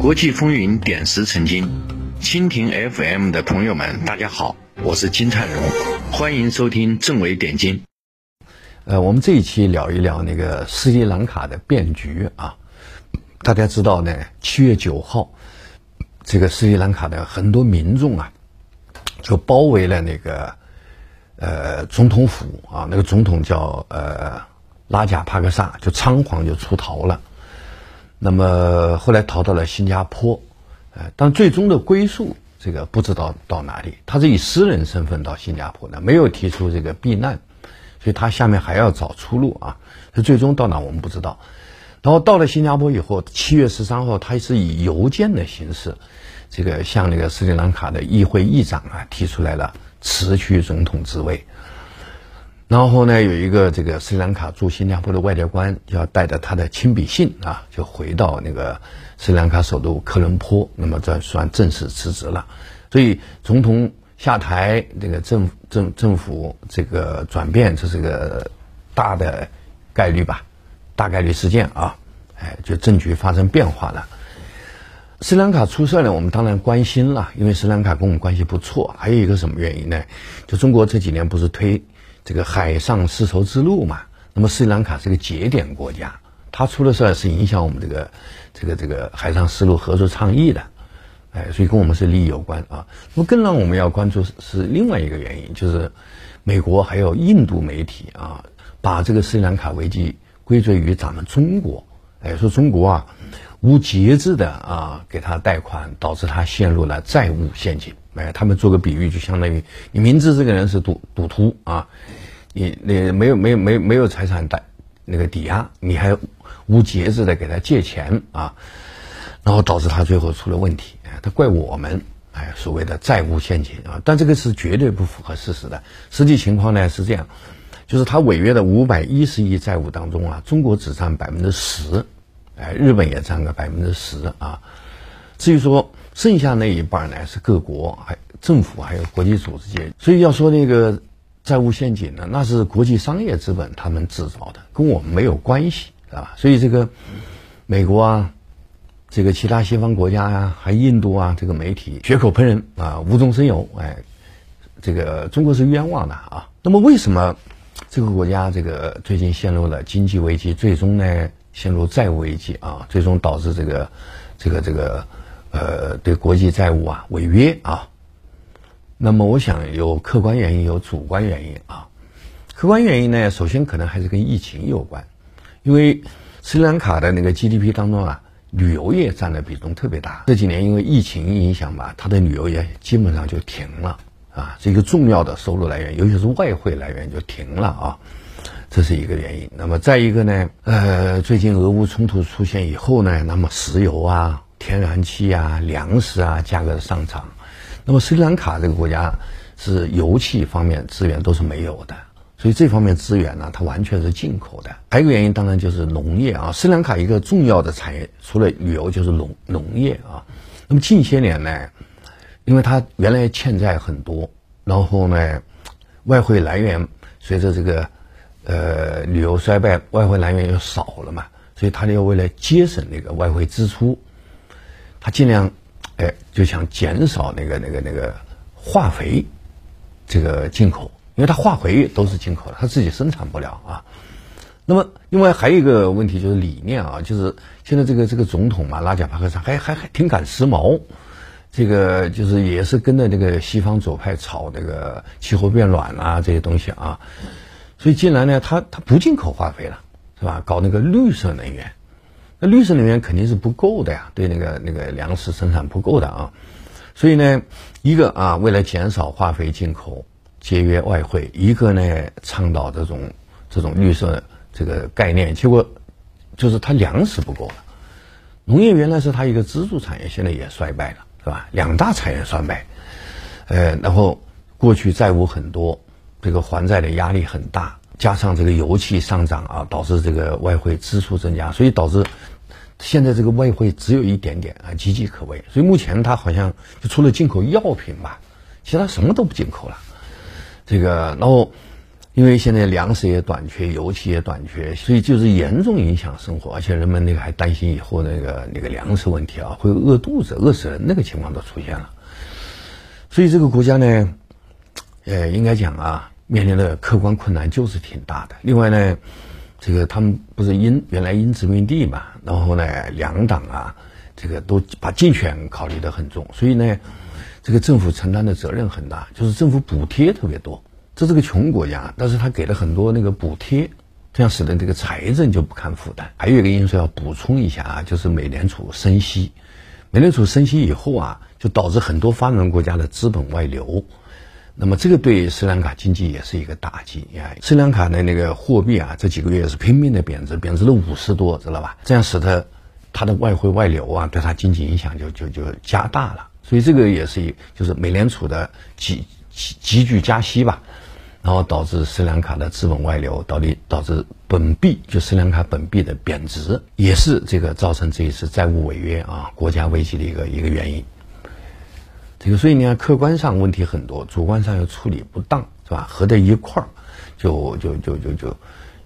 国际风云点石成金，蜻蜓 FM 的朋友们，大家好，我是金灿荣，欢迎收听正伟点金。呃，我们这一期聊一聊那个斯里兰卡的变局啊。大家知道呢，七月九号，这个斯里兰卡的很多民众啊，就包围了那个呃总统府啊，那个总统叫呃拉贾帕克萨，就仓皇就出逃了。那么后来逃到了新加坡，呃，但最终的归宿这个不知道到哪里。他是以私人身份到新加坡的，没有提出这个避难，所以他下面还要找出路啊。这最终到哪我们不知道。然后到了新加坡以后，七月十三号，他是以邮件的形式，这个向那个斯里兰卡的议会议长啊提出来了辞去总统职位。然后呢，有一个这个斯里兰卡驻新加坡的外交官，要带着他的亲笔信啊，就回到那个斯里兰卡首都科伦坡，那么这算正式辞职了。所以总统下台，这个政政政府这个转变，这是个大的概率吧，大概率事件啊，哎，就政局发生变化了。斯里兰卡出事呢，我们当然关心了，因为斯里兰卡跟我们关系不错。还有一个什么原因呢？就中国这几年不是推。这个海上丝绸之路嘛，那么斯里兰卡是个节点国家，它出了事儿是影响我们这个这个这个海上丝路合作倡议的，哎，所以跟我们是利益有关啊。那么更让我们要关注是另外一个原因，就是美国还有印度媒体啊，把这个斯里兰卡危机归罪于咱们中国，哎，说中国啊无节制的啊给他贷款，导致他陷入了债务陷阱。哎，他们做个比喻，就相当于你明知这个人是赌赌徒啊。你你没有没有没没有财产贷那个抵押，你还无节制的给他借钱啊，然后导致他最后出了问题，他怪我们，哎，所谓的债务陷阱啊，但这个是绝对不符合事实的。实际情况呢是这样，就是他违约的五百一十亿债务当中啊，中国只占百分之十，哎，日本也占个百分之十啊。至于说剩下那一半呢，是各国还政府还有国际组织间，所以要说那个。债务陷阱呢？那是国际商业资本他们制造的，跟我们没有关系，啊。所以这个美国啊，这个其他西方国家呀，还印度啊，这个媒体血口喷人啊，无中生有，哎，这个中国是冤枉的啊。那么为什么这个国家这个最近陷入了经济危机，最终呢陷入债务危机啊，最终导致这个这个这个呃对国际债务啊违约啊？那么我想有客观原因，有主观原因啊。客观原因呢，首先可能还是跟疫情有关，因为斯里兰卡的那个 GDP 当中啊，旅游业占的比重特别大。这几年因为疫情影响吧，它的旅游业基本上就停了啊，是一个重要的收入来源，尤其是外汇来源就停了啊，这是一个原因。那么再一个呢，呃，最近俄乌冲突出现以后呢，那么石油啊、天然气啊、粮食啊价格上涨。那么斯里兰卡这个国家是油气方面资源都是没有的，所以这方面资源呢，它完全是进口的。还有一个原因，当然就是农业啊。斯里兰卡一个重要的产业，除了旅游就是农农业啊。那么近些年呢，因为它原来欠债很多，然后呢，外汇来源随着这个呃旅游衰败，外汇来源又少了嘛，所以它要为了节省那个外汇支出，他尽量。哎，就想减少那个、那个、那个化肥这个进口，因为他化肥都是进口的，他自己生产不了啊。那么，另外还有一个问题就是理念啊，就是现在这个这个总统嘛，拉贾帕克萨还还还挺赶时髦，这个就是也是跟着这个西方左派炒这个气候变暖啊这些东西啊。所以，既然呢，他他不进口化肥了，是吧？搞那个绿色能源。那绿色能源肯定是不够的呀，对那个那个粮食生产不够的啊，所以呢，一个啊，为了减少化肥进口，节约外汇；一个呢，倡导这种这种绿色这个概念，结果就是它粮食不够了。农业原来是它一个支柱产业，现在也衰败了，是吧？两大产业衰败，呃，然后过去债务很多，这个还债的压力很大。加上这个油气上涨啊，导致这个外汇支出增加，所以导致现在这个外汇只有一点点啊，岌岌可危。所以目前它好像就除了进口药品吧，其他什么都不进口了。这个，然后因为现在粮食也短缺，油气也短缺，所以就是严重影响生活，而且人们那个还担心以后那个那个粮食问题啊，会饿肚子、饿死人那个情况都出现了。所以这个国家呢，呃，应该讲啊，面临的客观困难就是挺大的。另外呢，这个他们不是因原来因殖民地嘛，然后呢，两党啊，这个都把竞选考虑的很重，所以呢，这个政府承担的责任很大，就是政府补贴特别多。这是个穷国家，但是他给了很多那个补贴，这样使得这个财政就不堪负担。还有一个因素要补充一下啊，就是美联储升息，美联储升息以后啊。就导致很多发展中国家的资本外流，那么这个对斯里兰卡经济也是一个打击啊。斯里兰卡的那个货币啊，这几个月是拼命的贬值，贬值了五十多，知道吧？这样使得它的外汇外流啊，对它经济影响就就就加大了。所以这个也是一，就是美联储的急急急剧加息吧。然后导致斯里兰卡的资本外流，导致导致本币就斯里兰卡本币的贬值，也是这个造成这一次债务违约啊国家危机的一个一个原因。这个所以你看，客观上问题很多，主观上又处理不当，是吧？合在一块儿，就就就就就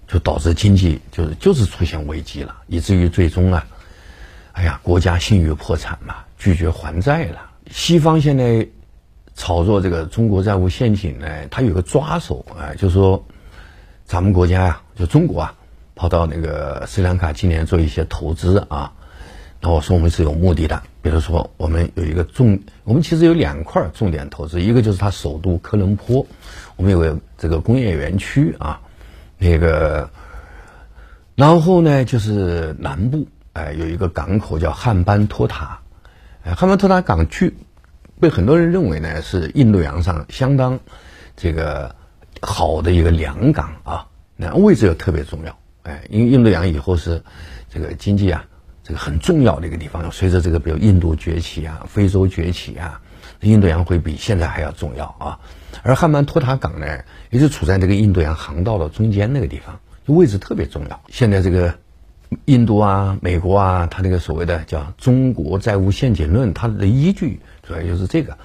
就导致经济就是就是出现危机了，以至于最终啊，哎呀，国家信誉破产嘛，拒绝还债了。西方现在炒作这个中国债务陷阱呢，它有个抓手啊，就是说咱们国家呀，就中国啊，跑到那个斯里兰卡今年做一些投资啊。那我说我们是有目的的，比如说我们有一个重，我们其实有两块重点投资，一个就是它首都科伦坡，我们有个这个工业园区啊，那个，然后呢就是南部哎有一个港口叫汉班托塔，哎汉班托塔港区被很多人认为呢是印度洋上相当这个好的一个良港啊，那位置又特别重要，哎因为印度洋以后是这个经济啊。这个很重要的一个地方，随着这个比如印度崛起啊，非洲崛起啊，印度洋会比现在还要重要啊。而汉曼托塔港呢，也是处在这个印度洋航道的中间那个地方，就位置特别重要。现在这个印度啊、美国啊，它那个所谓的叫中国债务陷阱论，它的依据主要就是这个，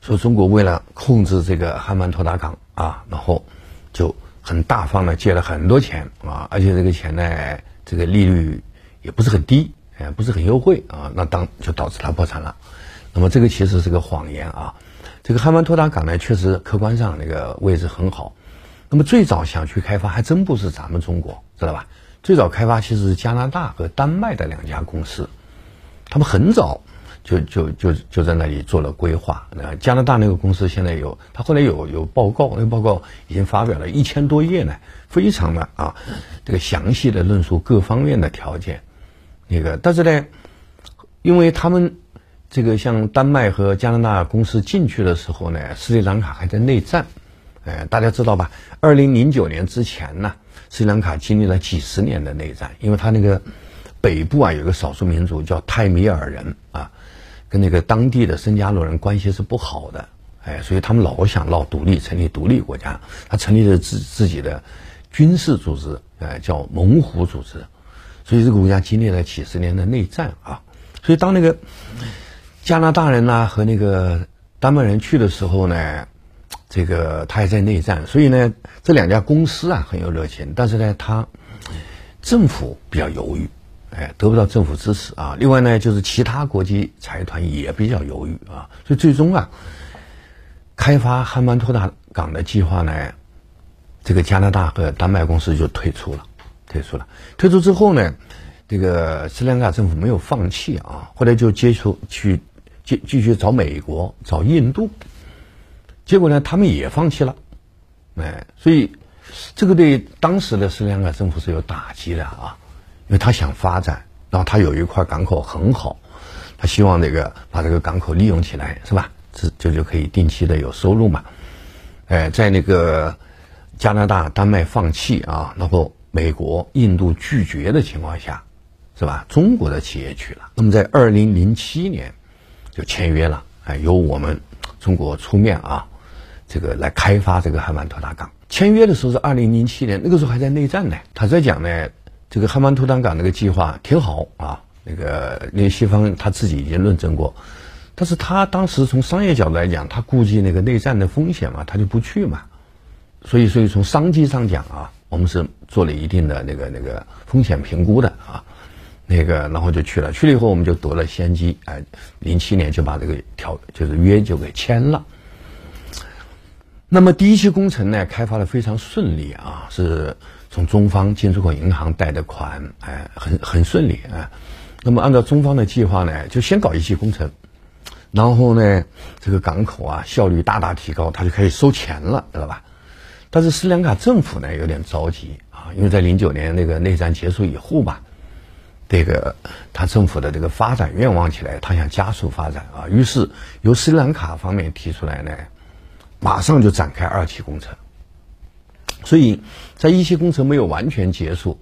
说中国为了控制这个汉曼托塔港啊，然后就很大方的借了很多钱啊，而且这个钱呢，这个利率。也不是很低，哎，不是很优惠啊，那当就导致它破产了。那么这个其实是个谎言啊。这个汉曼托塔港呢，确实客观上那个位置很好。那么最早想去开发，还真不是咱们中国，知道吧？最早开发其实是加拿大和丹麦的两家公司，他们很早就就就就在那里做了规划。那加拿大那个公司现在有，他后来有有报告，那个报告已经发表了一千多页呢，非常的啊，这个详细的论述各方面的条件。那个，但是呢，因为他们这个像丹麦和加拿大公司进去的时候呢，斯里兰卡还在内战，哎，大家知道吧？二零零九年之前呢，斯里兰卡经历了几十年的内战，因为他那个北部啊有个少数民族叫泰米尔人啊，跟那个当地的僧伽罗人关系是不好的，哎，所以他们老想闹独立，成立独立国家，他成立了自自己的军事组织，哎，叫猛虎组织。所以这个国家经历了几十年的内战啊，所以当那个加拿大人呢和那个丹麦人去的时候呢，这个他也在内战，所以呢这两家公司啊很有热情，但是呢他政府比较犹豫，哎得不到政府支持啊。另外呢就是其他国际财团也比较犹豫啊，所以最终啊开发汉曼托塔港的计划呢，这个加拿大和丹麦公司就退出了。退出了，退出之后呢，这个斯里兰卡政府没有放弃啊，后来就接触去继继续找美国、找印度，结果呢，他们也放弃了，哎，所以这个对当时的斯里兰卡政府是有打击的啊，因为他想发展，然后他有一块港口很好，他希望这个把这个港口利用起来，是吧？这这就可以定期的有收入嘛，哎，在那个加拿大、丹麦放弃啊，然后。美国、印度拒绝的情况下，是吧？中国的企业去了。那么在二零零七年就签约了，哎，由我们中国出面啊，这个来开发这个汉曼托塔港。签约的时候是二零零七年，那个时候还在内战呢。他在讲呢，这个汉曼托塔港那个计划挺好啊，那个那西方他自己已经论证过，但是他当时从商业角度来讲，他估计那个内战的风险嘛，他就不去嘛。所以所以从商机上讲啊，我们是做了一定的那个那个风险评估的啊，那个然后就去了，去了以后我们就得了先机，哎，零七年就把这个条就是约就给签了。那么第一期工程呢，开发的非常顺利啊，是从中方进出口银行贷的款，哎，很很顺利啊。那么按照中方的计划呢，就先搞一期工程，然后呢，这个港口啊效率大大提高，他就可以收钱了，知道吧？但是斯里兰卡政府呢有点着急，因为在零九年那个内战结束以后吧，这个他政府的这个发展愿望起来，他想加速发展啊，于是由斯里兰卡方面提出来呢，马上就展开二期工程。所以在一期工程没有完全结束。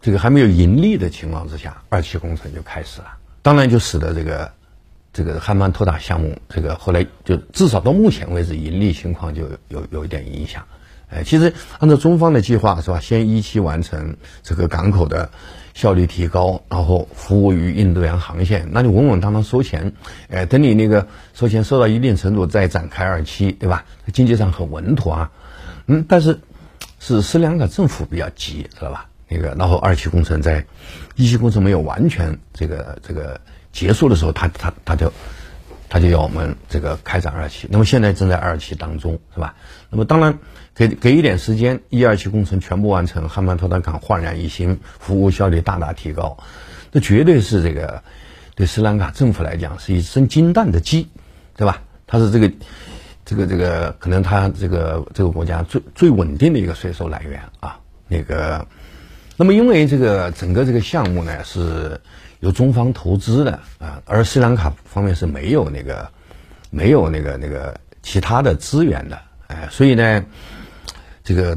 这个还没有盈利的情况之下，二期工程就开始了，当然就使得这个这个汉曼托塔项目，这个后来就至少到目前为止盈利情况就有有一点影响。哎，其实按照中方的计划是吧，先一期完成这个港口的效率提高，然后服务于印度洋航线，那就稳稳当当收钱。哎，等你那个收钱收到一定程度再展开二期，对吧？经济上很稳妥啊。嗯，但是是斯里兰卡政府比较急，知道吧？那个，然后二期工程在一期工程没有完全这个这个结束的时候，他他他就他就要我们这个开展二期。那么现在正在二期当中，是吧？那么当然给给一点时间，一二期工程全部完成，汉曼托塔港焕然一新，服务效率大大提高，这绝对是这个对斯里兰卡政府来讲是一声金蛋的鸡，对吧？它是这个这个这个可能它这个这个国家最最稳定的一个税收来源啊，那个。那么，因为这个整个这个项目呢是由中方投资的啊，而斯里兰卡方面是没有那个没有那个那个其他的资源的，哎，所以呢，这个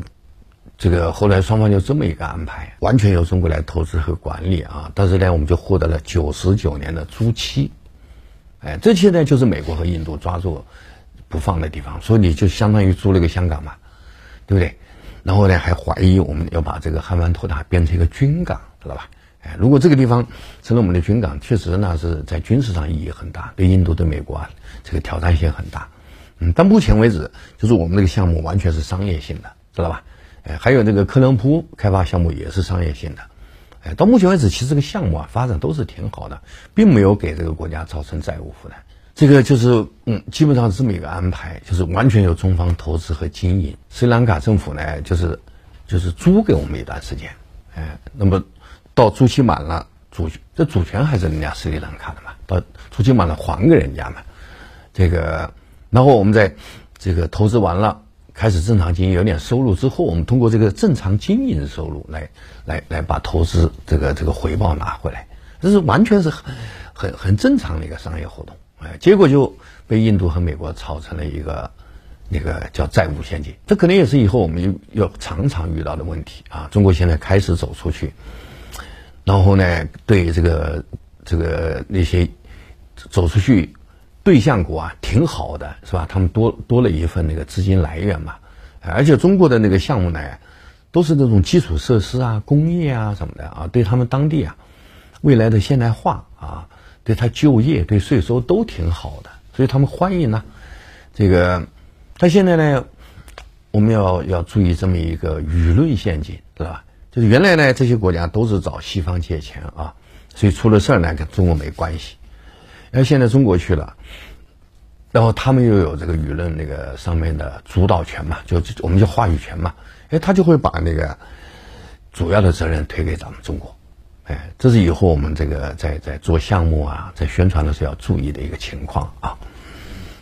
这个后来双方就这么一个安排，完全由中国来投资和管理啊。但是呢，我们就获得了九十九年的租期，哎，这期呢就是美国和印度抓住不放的地方，所以你就相当于租了个香港嘛，对不对？然后呢，还怀疑我们要把这个汉湾托塔变成一个军港，知道吧？哎，如果这个地方成了我们的军港，确实呢是在军事上意义很大，对印度、对美国啊，这个挑战性很大。嗯，到目前为止，就是我们这个项目完全是商业性的，知道吧？哎，还有这个科伦坡开发项目也是商业性的。哎，到目前为止，其实这个项目啊发展都是挺好的，并没有给这个国家造成债务负担。这个就是嗯，基本上是这么一个安排，就是完全由中方投资和经营。斯里兰卡政府呢，就是就是租给我们一段时间，哎，那么到租期满了，主这主权还是人家斯里兰卡的嘛，到租期满了还给人家嘛。这个，然后我们在这个投资完了，开始正常经营，有点收入之后，我们通过这个正常经营收入来来来把投资这个这个回报拿回来，这是完全是很很很正常的一个商业活动。哎，结果就被印度和美国炒成了一个那个叫债务陷阱，这可能也是以后我们要常常遇到的问题啊。中国现在开始走出去，然后呢，对这个这个那些走出去对象国啊，挺好的，是吧？他们多多了一份那个资金来源嘛。而且中国的那个项目呢，都是那种基础设施啊、工业啊什么的啊，对他们当地啊未来的现代化啊。对他就业、对税收都挺好的，所以他们欢迎呢。这个，但现在呢，我们要要注意这么一个舆论陷阱，知道吧？就是原来呢，这些国家都是找西方借钱啊，所以出了事儿呢，跟中国没关系。而现在中国去了，然后他们又有这个舆论那个上面的主导权嘛，就我们叫话语权嘛，哎，他就会把那个主要的责任推给咱们中国。哎，这是以后我们这个在在做项目啊，在宣传的时候要注意的一个情况啊。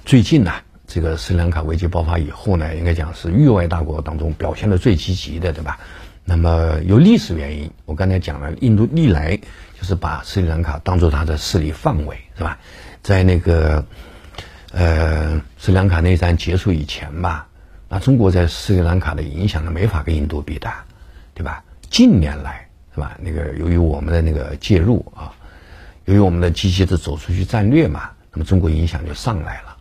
最近呢，这个斯里兰卡危机爆发以后呢，应该讲是域外大国当中表现的最积极的，对吧？那么由历史原因，我刚才讲了，印度历来就是把斯里兰卡当做它的势力范围，是吧？在那个呃斯里兰卡内战结束以前吧，那中国在斯里兰卡的影响呢，没法跟印度比的，对吧？近年来。是吧？那个由于我们的那个介入啊，由于我们的积极的走出去战略嘛，那么中国影响就上来了。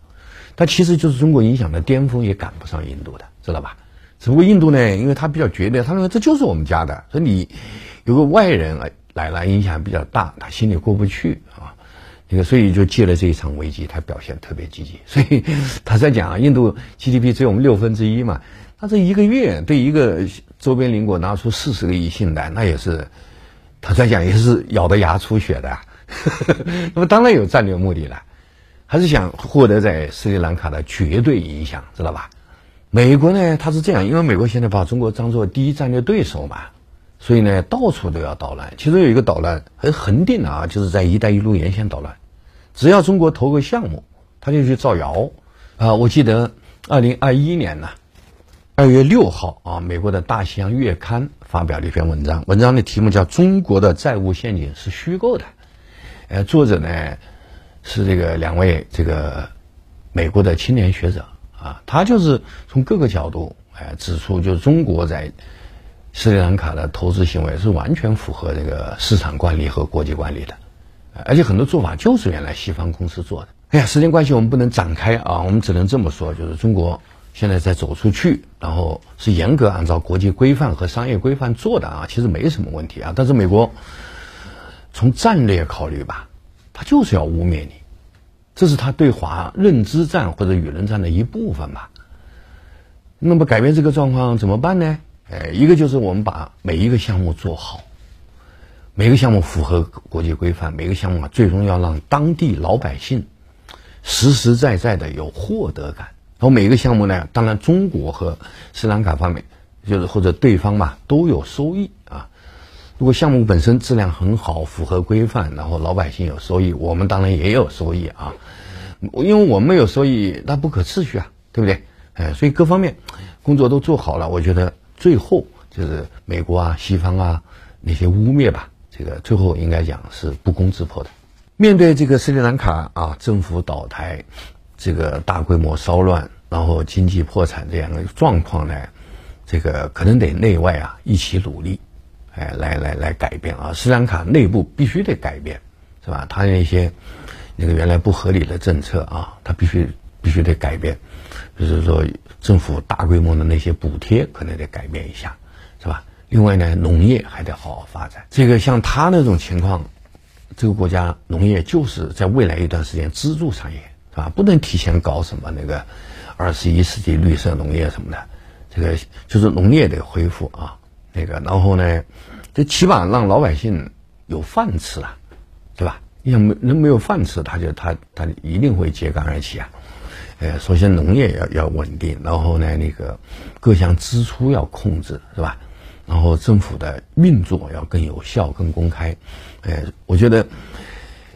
但其实就是中国影响的巅峰也赶不上印度的，知道吧？只不过印度呢，因为他比较绝对，他认为这就是我们家的，所以你有个外人来来了，影响比较大，他心里过不去啊。那个所以就借了这一场危机，他表现特别积极。所以他在讲啊，印度 GDP 只有我们六分之一嘛。他这一个月对一个周边邻国拿出四十个亿信贷，那也是，他在讲也是咬着牙出血的。那么当然有战略目的了，还是想获得在斯里兰卡的绝对影响，知道吧？美国呢，他是这样，因为美国现在把中国当做第一战略对手嘛，所以呢，到处都要捣乱。其中有一个捣乱很恒定的啊，就是在“一带一路”沿线捣乱。只要中国投个项目，他就去造谣啊。我记得二零二一年呢，二月六号啊，美国的大西洋月刊发表了一篇文章，文章的题目叫《中国的债务陷阱是虚构的》。呃，作者呢是这个两位这个美国的青年学者啊，他就是从各个角度哎指出，就是中国在斯里兰卡的投资行为是完全符合这个市场惯例和国际惯例的，而且很多做法就是原来西方公司做的。哎呀，时间关系我们不能展开啊，我们只能这么说，就是中国现在在走出去，然后是严格按照国际规范和商业规范做的啊，其实没什么问题啊，但是美国。从战略考虑吧，他就是要污蔑你，这是他对华认知战或者舆论战的一部分吧。那么改变这个状况怎么办呢？哎，一个就是我们把每一个项目做好，每个项目符合国际规范，每个项目啊最终要让当地老百姓实实在在的有获得感。然后每一个项目呢，当然中国和斯里兰卡方面就是或者对方嘛都有收益啊。如果项目本身质量很好，符合规范，然后老百姓有收益，我们当然也有收益啊。因为我们有收益，那不可持续啊，对不对？哎，所以各方面工作都做好了，我觉得最后就是美国啊、西方啊那些污蔑吧，这个最后应该讲是不攻自破的。面对这个斯里兰卡啊，政府倒台，这个大规模骚乱，然后经济破产这样的状况呢，这个可能得内外啊一起努力。哎，来来来改变啊！斯里兰卡内部必须得改变，是吧？他那些那个原来不合理的政策啊，他必须必须得改变。比如说，政府大规模的那些补贴可能得改变一下，是吧？另外呢，农业还得好好发展。这个像他那种情况，这个国家农业就是在未来一段时间支柱产业，是吧？不能提前搞什么那个二十一世纪绿色农业什么的，这个就是农业得恢复啊。那个，然后呢，就起码让老百姓有饭吃啊，对吧？你想没人没有饭吃，他就他他一定会揭竿而起啊。呃，首先农业要要稳定，然后呢，那个各项支出要控制，是吧？然后政府的运作要更有效、更公开。呃，我觉得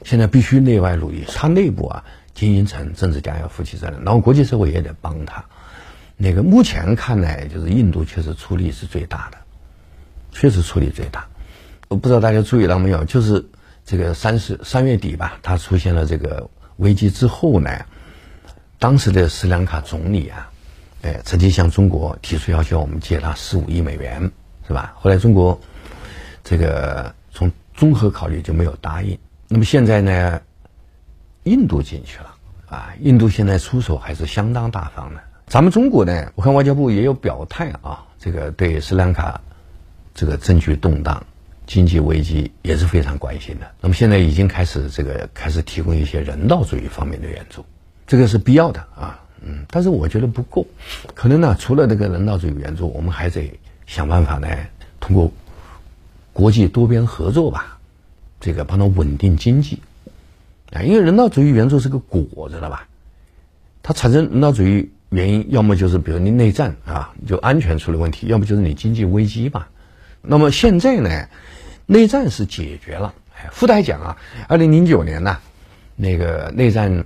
现在必须内外努力，他内部啊，经营层、政治家要负起责任，然后国际社会也得帮他。那个目前看来，就是印度确实出力是最大的。确实出力最大，我不知道大家注意到没有，就是这个三十三月底吧，他出现了这个危机之后呢，当时的斯里兰卡总理啊，哎，曾经向中国提出要求，我们借他十五亿美元，是吧？后来中国这个从综合考虑就没有答应。那么现在呢，印度进去了啊，印度现在出手还是相当大方的。咱们中国呢，我看外交部也有表态啊，这个对斯里兰卡。这个政局动荡，经济危机也是非常关心的。那么现在已经开始这个开始提供一些人道主义方面的援助，这个是必要的啊，嗯，但是我觉得不够，可能呢，除了这个人道主义援助，我们还得想办法呢，通过国际多边合作吧，这个帮他稳定经济啊，因为人道主义援助是个果，知道吧？它产生人道主义原因，要么就是比如你内战啊，就安全出了问题，要么就是你经济危机吧。那么现在呢，内战是解决了。哎附带讲啊，二零零九年呢，那个内战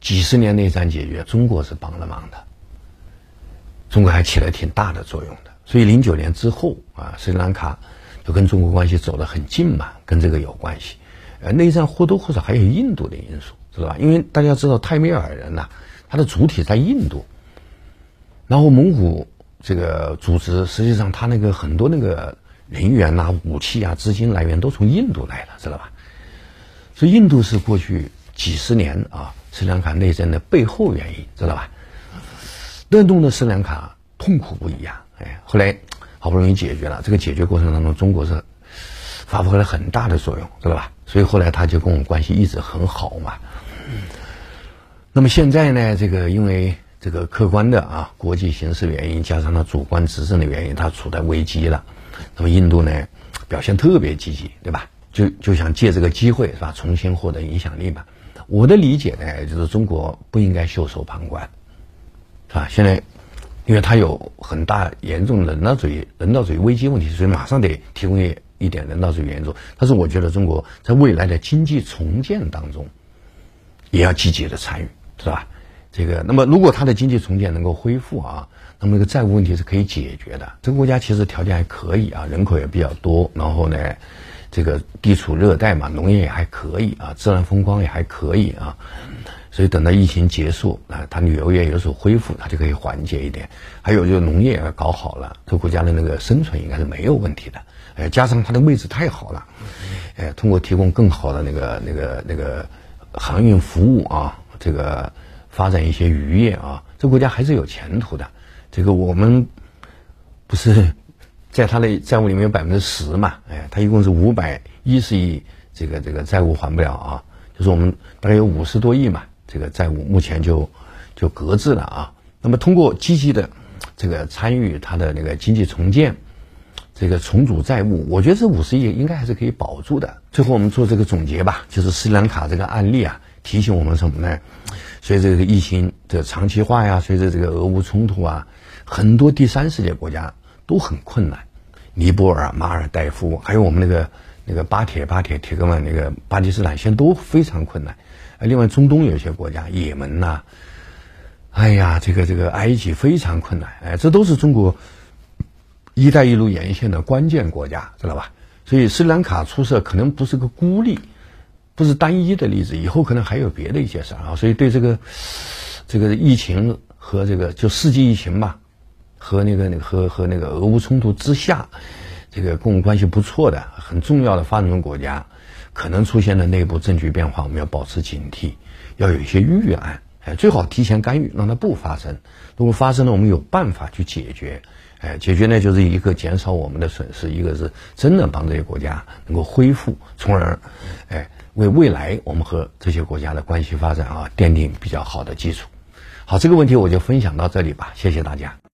几十年内战解决，中国是帮了忙的，中国还起了挺大的作用的。所以零九年之后啊，斯里兰卡就跟中国关系走得很近嘛，跟这个有关系。呃，内战或多或少还有印度的因素，知道吧？因为大家知道泰米尔人呐，他的主体在印度，然后蒙古。这个组织实际上，他那个很多那个人员呐、武器啊、资金来源都从印度来的，知道吧？所以印度是过去几十年啊斯里兰卡内战的背后原因，知道吧？那弄得斯里兰卡痛苦不已啊！哎，后来好不容易解决了，这个解决过程当中，中国是发挥了很大的作用，知道吧？所以后来他就跟我们关系一直很好嘛。那么现在呢，这个因为。这个客观的啊国际形势原因，加上他主观执政的原因，它处在危机了。那么印度呢表现特别积极，对吧？就就想借这个机会是吧，重新获得影响力嘛。我的理解呢，就是中国不应该袖手旁观，是吧？现在，因为它有很大严重的人道主义、人道主义危机问题，所以马上得提供一一点人道主义援助。但是我觉得中国在未来的经济重建当中，也要积极的参与，是吧？这个，那么如果它的经济重建能够恢复啊，那么这个债务问题是可以解决的。这个国家其实条件还可以啊，人口也比较多，然后呢。这个地处热带嘛，农业也还可以啊，自然风光也还可以啊，所以等到疫情结束啊，它旅游业有所恢复，它就可以缓解一点。还有就是农业搞好了，这个国家的那个生存应该是没有问题的。哎，加上它的位置太好了，哎，通过提供更好的那个那个那个航运服务啊，这个发展一些渔业啊，这国家还是有前途的。这个我们不是。在他的债务里面有百分之十嘛，哎，他一共是五百一十亿，这个这个债务还不了啊，就是我们大概有五十多亿嘛，这个债务目前就就搁置了啊。那么通过积极的这个参与他的那个经济重建，这个重组债务，我觉得这五十亿应该还是可以保住的。最后我们做这个总结吧，就是斯里兰卡这个案例啊，提醒我们什么呢？随着这个疫情的长期化呀，随着这个俄乌冲突啊，很多第三世界国家。都很困难，尼泊尔、马尔代夫，还有我们那个那个巴铁、巴铁、铁哥们那个巴基斯坦，现在都非常困难。另外，中东有些国家，也门呐，哎呀，这个这个埃及非常困难。哎，这都是中国“一带一路”沿线的关键国家，知道吧？所以斯里兰卡出色可能不是个孤立，不是单一的例子，以后可能还有别的一些事儿啊。所以对这个这个疫情和这个就世纪疫情吧。和那个那个和和那个俄乌冲突之下，这个共关系不错的很重要的发展中国家，可能出现的内部政局变化，我们要保持警惕，要有一些预案，哎，最好提前干预，让它不发生。如果发生了，我们有办法去解决，哎，解决呢就是一个减少我们的损失，一个是真的帮这些国家能够恢复，从而，哎，为未来我们和这些国家的关系发展啊奠定比较好的基础。好，这个问题我就分享到这里吧，谢谢大家。